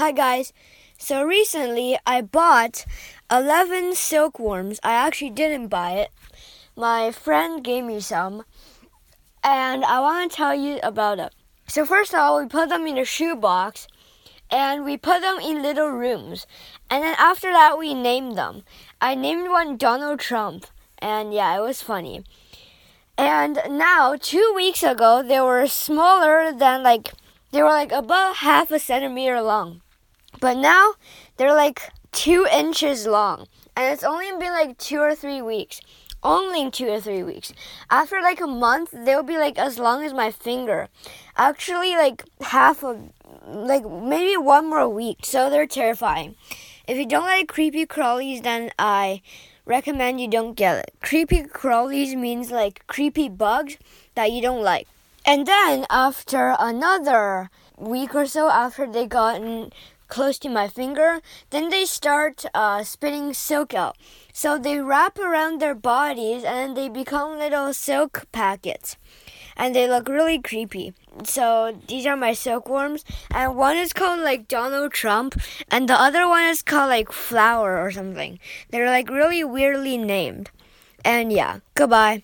Hi guys. So recently I bought 11 silkworms. I actually didn't buy it. My friend gave me some. And I want to tell you about it. So first of all, we put them in a shoebox and we put them in little rooms. And then after that, we named them. I named one Donald Trump. And yeah, it was funny. And now, two weeks ago, they were smaller than like they were like about half a centimeter long. But now they're like two inches long. And it's only been like two or three weeks. Only two or three weeks. After like a month, they'll be like as long as my finger. Actually, like half of, like maybe one more week. So they're terrifying. If you don't like creepy crawlies, then I recommend you don't get it. Creepy crawlies means like creepy bugs that you don't like. And then after another week or so after they gotten close to my finger, then they start uh, spitting silk out. So they wrap around their bodies and they become little silk packets. And they look really creepy. So these are my silkworms. And one is called like Donald Trump, and the other one is called like Flower or something. They're like really weirdly named. And yeah, goodbye.